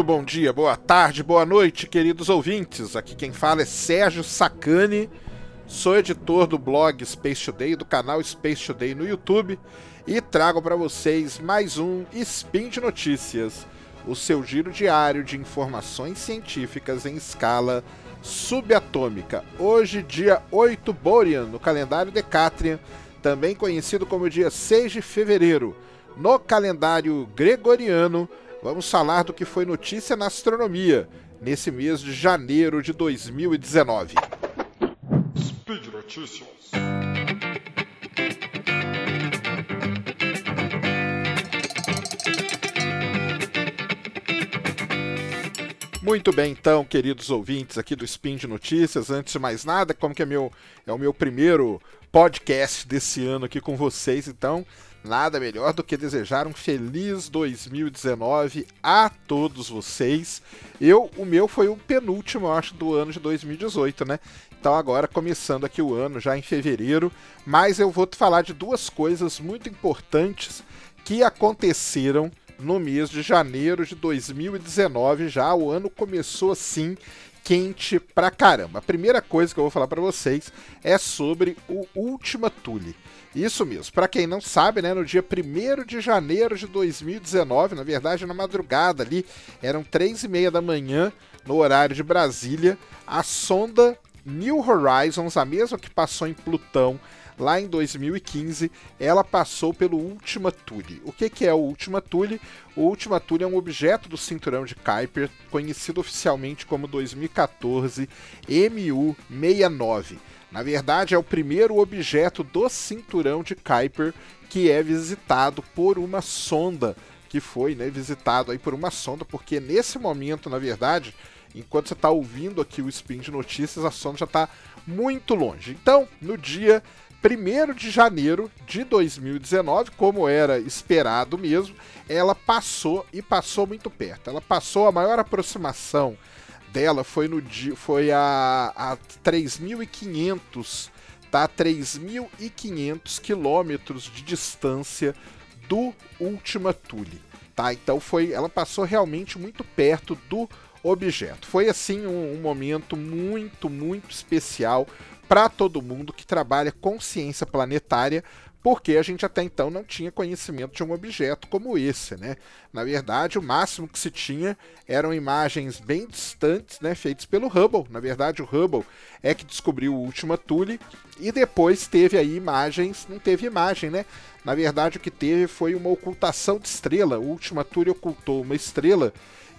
Muito bom dia, boa tarde, boa noite, queridos ouvintes. Aqui quem fala é Sérgio Sacani. Sou editor do blog Space Today, do canal Space Today no YouTube e trago para vocês mais um Spin de Notícias, o seu giro diário de informações científicas em escala subatômica. Hoje, dia 8 Borean, no calendário Decatrian, também conhecido como dia 6 de fevereiro. No calendário gregoriano, vamos falar do que foi notícia na astronomia nesse mês de janeiro de 2019. Speed Notícias. Muito bem, então, queridos ouvintes aqui do Spin de Notícias. Antes de mais nada, como que é, meu, é o meu primeiro podcast desse ano aqui com vocês, então nada melhor do que desejar um feliz 2019 a todos vocês. Eu, o meu foi o penúltimo, eu acho, do ano de 2018, né? Então agora começando aqui o ano já em fevereiro, mas eu vou te falar de duas coisas muito importantes que aconteceram no mês de janeiro de 2019. Já o ano começou assim quente pra caramba. A primeira coisa que eu vou falar para vocês é sobre o Ultima Thule. Isso mesmo. Para quem não sabe, né, no dia 1 de janeiro de 2019, na verdade na madrugada ali, eram 3 e meia da manhã, no horário de Brasília, a sonda New Horizons, a mesma que passou em Plutão lá em 2015, ela passou pelo Ultima Thule. O que, que é o Ultima Thule? O Ultima Thule é um objeto do cinturão de Kuiper, conhecido oficialmente como 2014 MU69. Na verdade, é o primeiro objeto do cinturão de Kuiper que é visitado por uma sonda, que foi né, visitado aí por uma sonda, porque nesse momento, na verdade, enquanto você está ouvindo aqui o Spin de Notícias, a sonda já está muito longe. Então, no dia 1 de janeiro de 2019, como era esperado mesmo, ela passou e passou muito perto. Ela passou a maior aproximação dela foi no dia foi a, a 3.500 tá 3.500 quilômetros de distância do Ultima Thule, tá? Então foi, ela passou realmente muito perto do objeto. Foi assim um, um momento muito muito especial para todo mundo que trabalha com ciência planetária, porque a gente até então não tinha conhecimento de um objeto como esse, né? Na verdade, o máximo que se tinha eram imagens bem distantes, né, feitas pelo Hubble. Na verdade, o Hubble é que descobriu o Ultima Thule e depois teve aí imagens, não teve imagem, né? Na verdade, o que teve foi uma ocultação de estrela. O Ultima Thule ocultou uma estrela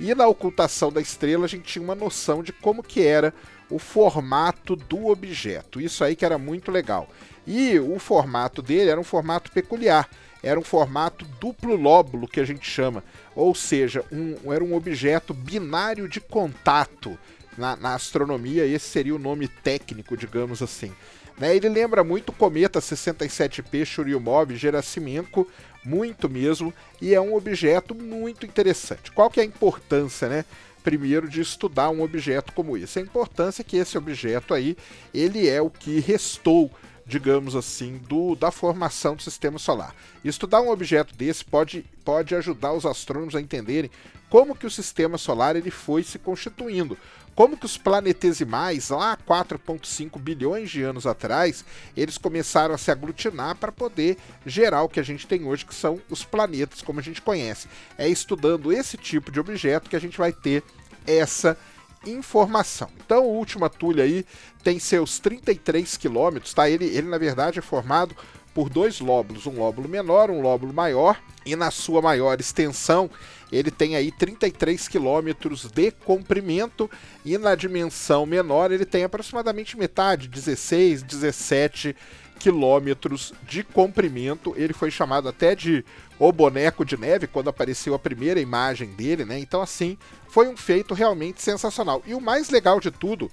e na ocultação da estrela a gente tinha uma noção de como que era o formato do objeto. Isso aí que era muito legal. E o formato dele era um formato peculiar. Era um formato duplo lóbulo que a gente chama, ou seja, um, era um objeto binário de contato na, na astronomia. Esse seria o nome técnico, digamos assim. Né, ele lembra muito o cometa 67P Churyumov-Gerasimenko, muito mesmo, e é um objeto muito interessante. Qual que é a importância, né? Primeiro de estudar um objeto como esse. A importância é que esse objeto aí, ele é o que restou digamos assim, do, da formação do sistema solar. Estudar um objeto desse pode, pode ajudar os astrônomos a entenderem como que o sistema solar ele foi se constituindo, como que os planetesimais, lá 4,5 bilhões de anos atrás, eles começaram a se aglutinar para poder gerar o que a gente tem hoje, que são os planetas como a gente conhece. É estudando esse tipo de objeto que a gente vai ter essa informação. Então, o Última Tulha aí tem seus 33 quilômetros, tá? Ele, ele, na verdade, é formado por dois lóbulos, um lóbulo menor, um lóbulo maior, e na sua maior extensão ele tem aí 33 quilômetros de comprimento e na dimensão menor ele tem aproximadamente metade, 16, 17 quilômetros de comprimento. Ele foi chamado até de o boneco de neve quando apareceu a primeira imagem dele, né? Então assim, foi um feito realmente sensacional. E o mais legal de tudo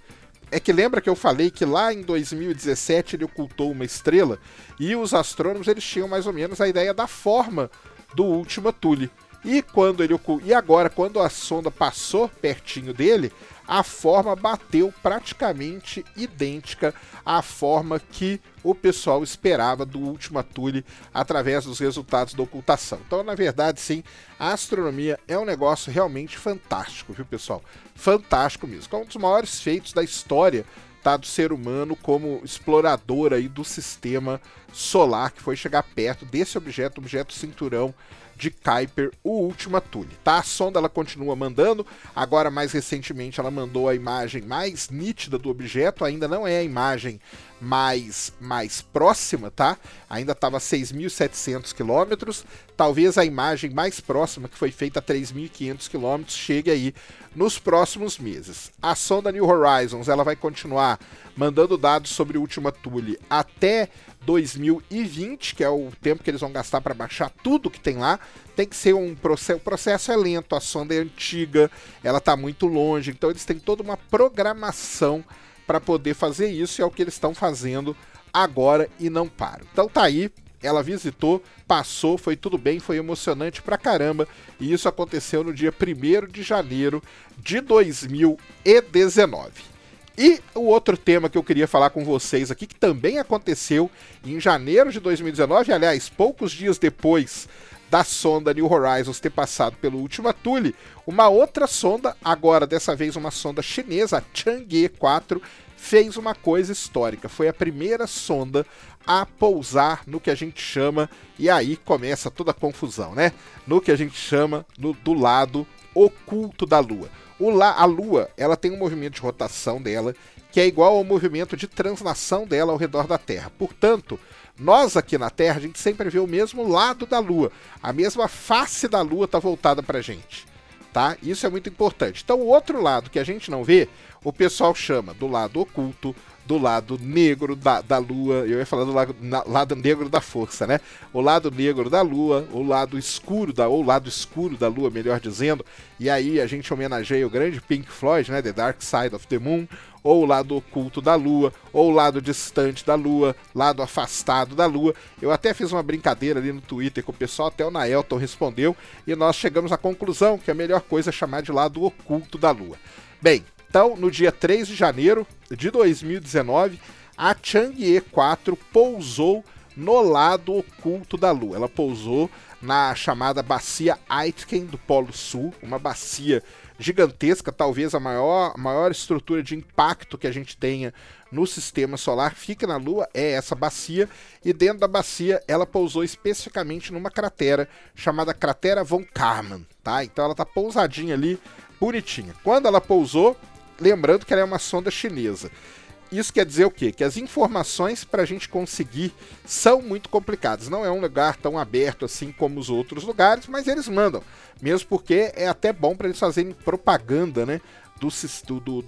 é que lembra que eu falei que lá em 2017 ele ocultou uma estrela e os astrônomos eles tinham mais ou menos a ideia da forma do Ultima Thule. E quando ele e agora quando a sonda passou pertinho dele, a forma bateu praticamente idêntica à forma que o pessoal esperava do Ultima Thule através dos resultados da ocultação. Então, na verdade, sim, a astronomia é um negócio realmente fantástico, viu, pessoal? Fantástico mesmo. É um dos maiores feitos da história tá, do ser humano como explorador aí do sistema solar, que foi chegar perto desse objeto, objeto cinturão de Kuiper, o Ultima Thule. Tá? A sonda ela continua mandando, agora mais recentemente ela mandou a imagem mais nítida do objeto, ainda não é a imagem mais, mais próxima, tá? Ainda estava a 6.700 quilômetros, talvez a imagem mais próxima, que foi feita a 3.500 quilômetros, chegue aí nos próximos meses. A sonda New Horizons ela vai continuar mandando dados sobre o Ultima Thule até 2020, que é o tempo que eles vão gastar para baixar tudo que tem lá. Tem que ser um processo, o processo é lento, a sonda é antiga, ela está muito longe, então eles têm toda uma programação para poder fazer isso e é o que eles estão fazendo agora e não param. Então tá aí, ela visitou, passou, foi tudo bem, foi emocionante pra caramba e isso aconteceu no dia 1 de janeiro de 2019. E o outro tema que eu queria falar com vocês aqui, que também aconteceu em janeiro de 2019, aliás, poucos dias depois da sonda New Horizons ter passado pelo Ultima Thule, uma outra sonda, agora dessa vez uma sonda chinesa, a Chang'e 4, fez uma coisa histórica. Foi a primeira sonda a pousar no que a gente chama, e aí começa toda a confusão, né? No que a gente chama no, do lado oculto da Lua. O La, a Lua, ela tem um movimento de rotação dela que é igual ao movimento de translação dela ao redor da Terra. Portanto, nós aqui na Terra, a gente sempre vê o mesmo lado da Lua. A mesma face da Lua está voltada para a gente. Tá? Isso é muito importante. Então, o outro lado que a gente não vê, o pessoal chama do lado oculto, do lado negro da, da lua, eu ia falar do lado, na, lado negro da força, né? O lado negro da lua, o lado escuro da, ou lado escuro da lua, melhor dizendo. E aí a gente homenageia o grande Pink Floyd, né? The Dark Side of the Moon, ou o lado oculto da lua, ou o lado distante da lua, lado afastado da lua. Eu até fiz uma brincadeira ali no Twitter com o pessoal, até o Naelton respondeu, e nós chegamos à conclusão que a melhor coisa é chamar de lado oculto da lua. Bem, então, no dia 3 de janeiro de 2019, a Chang'e 4 pousou no lado oculto da Lua. Ela pousou na chamada bacia Aitken do Polo Sul, uma bacia gigantesca, talvez a maior, maior estrutura de impacto que a gente tenha no sistema solar fica na Lua, é essa bacia, e dentro da bacia ela pousou especificamente numa cratera chamada Cratera von Karman, tá? Então ela tá pousadinha ali, bonitinha. Quando ela pousou, lembrando que ela é uma sonda chinesa. Isso quer dizer o quê? Que as informações para a gente conseguir são muito complicadas. Não é um lugar tão aberto assim como os outros lugares, mas eles mandam. Mesmo porque é até bom para eles fazerem propaganda, né? Do, do,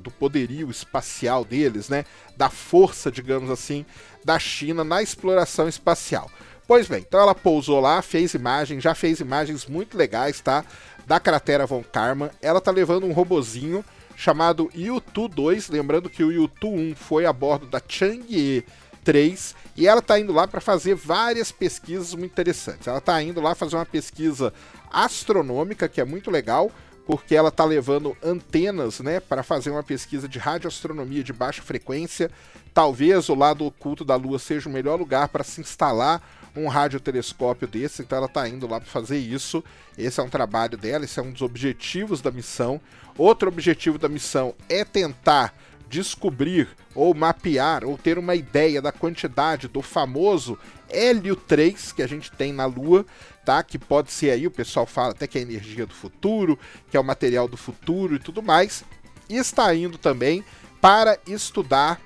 do, poderio espacial deles, né? Da força, digamos assim, da China na exploração espacial. Pois bem, então ela pousou lá, fez imagens, já fez imagens muito legais, tá? Da cratera Von Karman. Ela tá levando um robozinho chamado Yutu 2, lembrando que o Yutu 1 foi a bordo da Chang'e 3 e ela está indo lá para fazer várias pesquisas muito interessantes. Ela está indo lá fazer uma pesquisa astronômica que é muito legal, porque ela está levando antenas, né, para fazer uma pesquisa de radioastronomia de baixa frequência. Talvez o lado oculto da Lua seja o melhor lugar para se instalar um radiotelescópio desse, então ela está indo lá para fazer isso. Esse é um trabalho dela, esse é um dos objetivos da missão. Outro objetivo da missão é tentar descobrir ou mapear ou ter uma ideia da quantidade do famoso hélio 3 que a gente tem na Lua, tá? Que pode ser aí, o pessoal fala até que é a energia do futuro, que é o material do futuro e tudo mais. E está indo também para estudar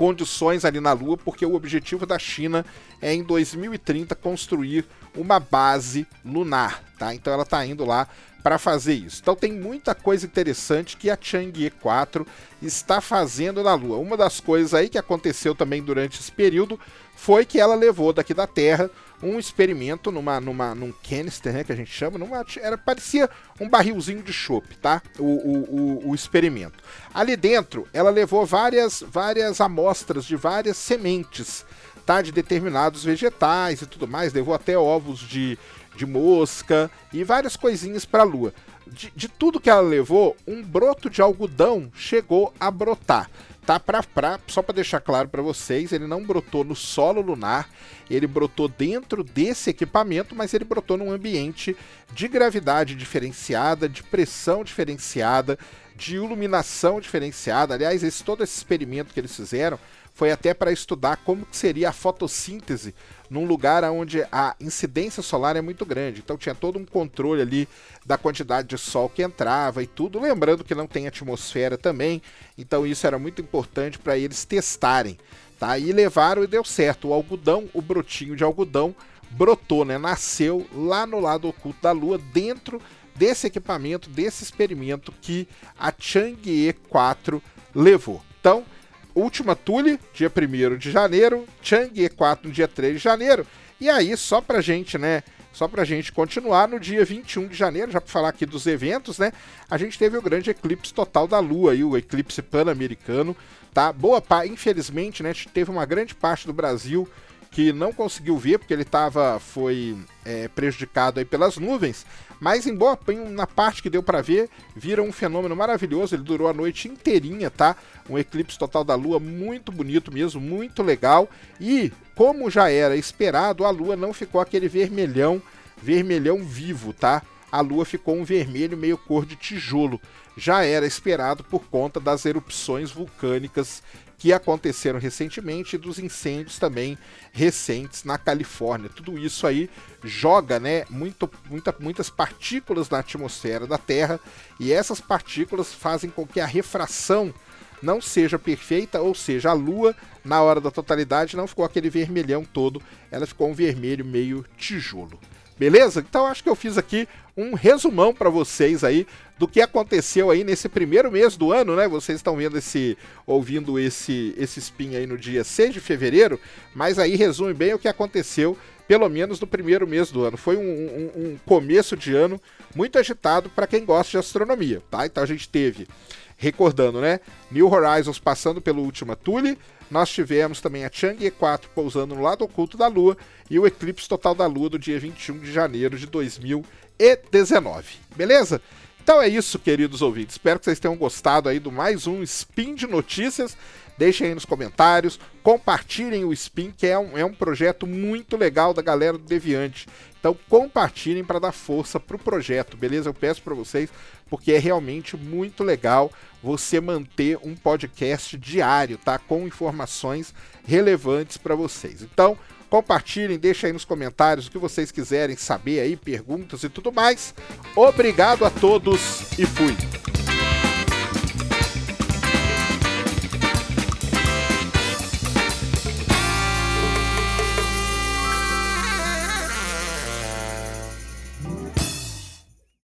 condições ali na Lua, porque o objetivo da China é em 2030 construir uma base lunar, tá? Então ela está indo lá para fazer isso. Então tem muita coisa interessante que a Chang'e 4 está fazendo na Lua. Uma das coisas aí que aconteceu também durante esse período foi que ela levou daqui da Terra um experimento numa, numa, num canister, né, que a gente chama, numa, era, parecia um barrilzinho de chope, tá? O, o, o, o, experimento. Ali dentro, ela levou várias, várias amostras de várias sementes, tá? De determinados vegetais e tudo mais, levou até ovos de, de mosca e várias coisinhas para a Lua. de, de tudo que ela levou, um broto de algodão chegou a brotar tá pra, pra, só para deixar claro para vocês, ele não brotou no solo lunar, ele brotou dentro desse equipamento, mas ele brotou num ambiente de gravidade diferenciada, de pressão diferenciada, de iluminação diferenciada. Aliás, esse, todo esse experimento que eles fizeram foi até para estudar como seria a fotossíntese num lugar onde a incidência solar é muito grande. Então tinha todo um controle ali da quantidade de sol que entrava e tudo. Lembrando que não tem atmosfera também, então isso era muito importante para eles testarem. Tá? E levaram e deu certo. O algodão, o brotinho de algodão, brotou, né? nasceu lá no lado oculto da Lua, dentro desse equipamento, desse experimento que a Chang'e 4 levou. Então, última Tule, dia 1 de janeiro, Chang'e 4 no dia 3 de janeiro. E aí, só pra gente, né? Só pra gente continuar, no dia 21 de janeiro, já para falar aqui dos eventos, né? A gente teve o grande eclipse total da Lua, aí, o eclipse pan-americano, tá? Boa parte, infelizmente, né? Teve uma grande parte do Brasil que não conseguiu ver porque ele tava, foi é, prejudicado aí pelas nuvens, mas em boa na parte que deu para ver, viram um fenômeno maravilhoso, ele durou a noite inteirinha, tá? Um eclipse total da lua muito bonito mesmo, muito legal, e como já era esperado, a lua não ficou aquele vermelhão, vermelhão vivo, tá? A lua ficou um vermelho meio cor de tijolo. Já era esperado por conta das erupções vulcânicas que aconteceram recentemente e dos incêndios também recentes na Califórnia. Tudo isso aí joga né, muito, muita, muitas partículas na atmosfera da Terra e essas partículas fazem com que a refração não seja perfeita, ou seja, a Lua, na hora da totalidade, não ficou aquele vermelhão todo, ela ficou um vermelho meio tijolo. Beleza? Então acho que eu fiz aqui um resumão para vocês aí do que aconteceu aí nesse primeiro mês do ano, né? Vocês estão vendo esse, ouvindo esse, esse spin aí no dia 6 de fevereiro, mas aí resume bem o que aconteceu, pelo menos no primeiro mês do ano. Foi um, um, um começo de ano muito agitado para quem gosta de astronomia, tá? Então a gente teve, recordando, né? New Horizons passando pelo Última Thule, nós tivemos também a Chang'e 4 pousando no lado oculto da Lua e o eclipse total da Lua do dia 21 de janeiro de 2019. Beleza? Então é isso, queridos ouvintes. Espero que vocês tenham gostado aí do mais um Spin de Notícias. Deixem aí nos comentários, compartilhem o Spin, que é um, é um projeto muito legal da galera do Deviante. Então compartilhem para dar força para o projeto, beleza? Eu peço para vocês, porque é realmente muito legal você manter um podcast diário, tá? Com informações relevantes para vocês. Então, compartilhem, deixem aí nos comentários o que vocês quiserem saber aí, perguntas e tudo mais. Obrigado a todos e fui!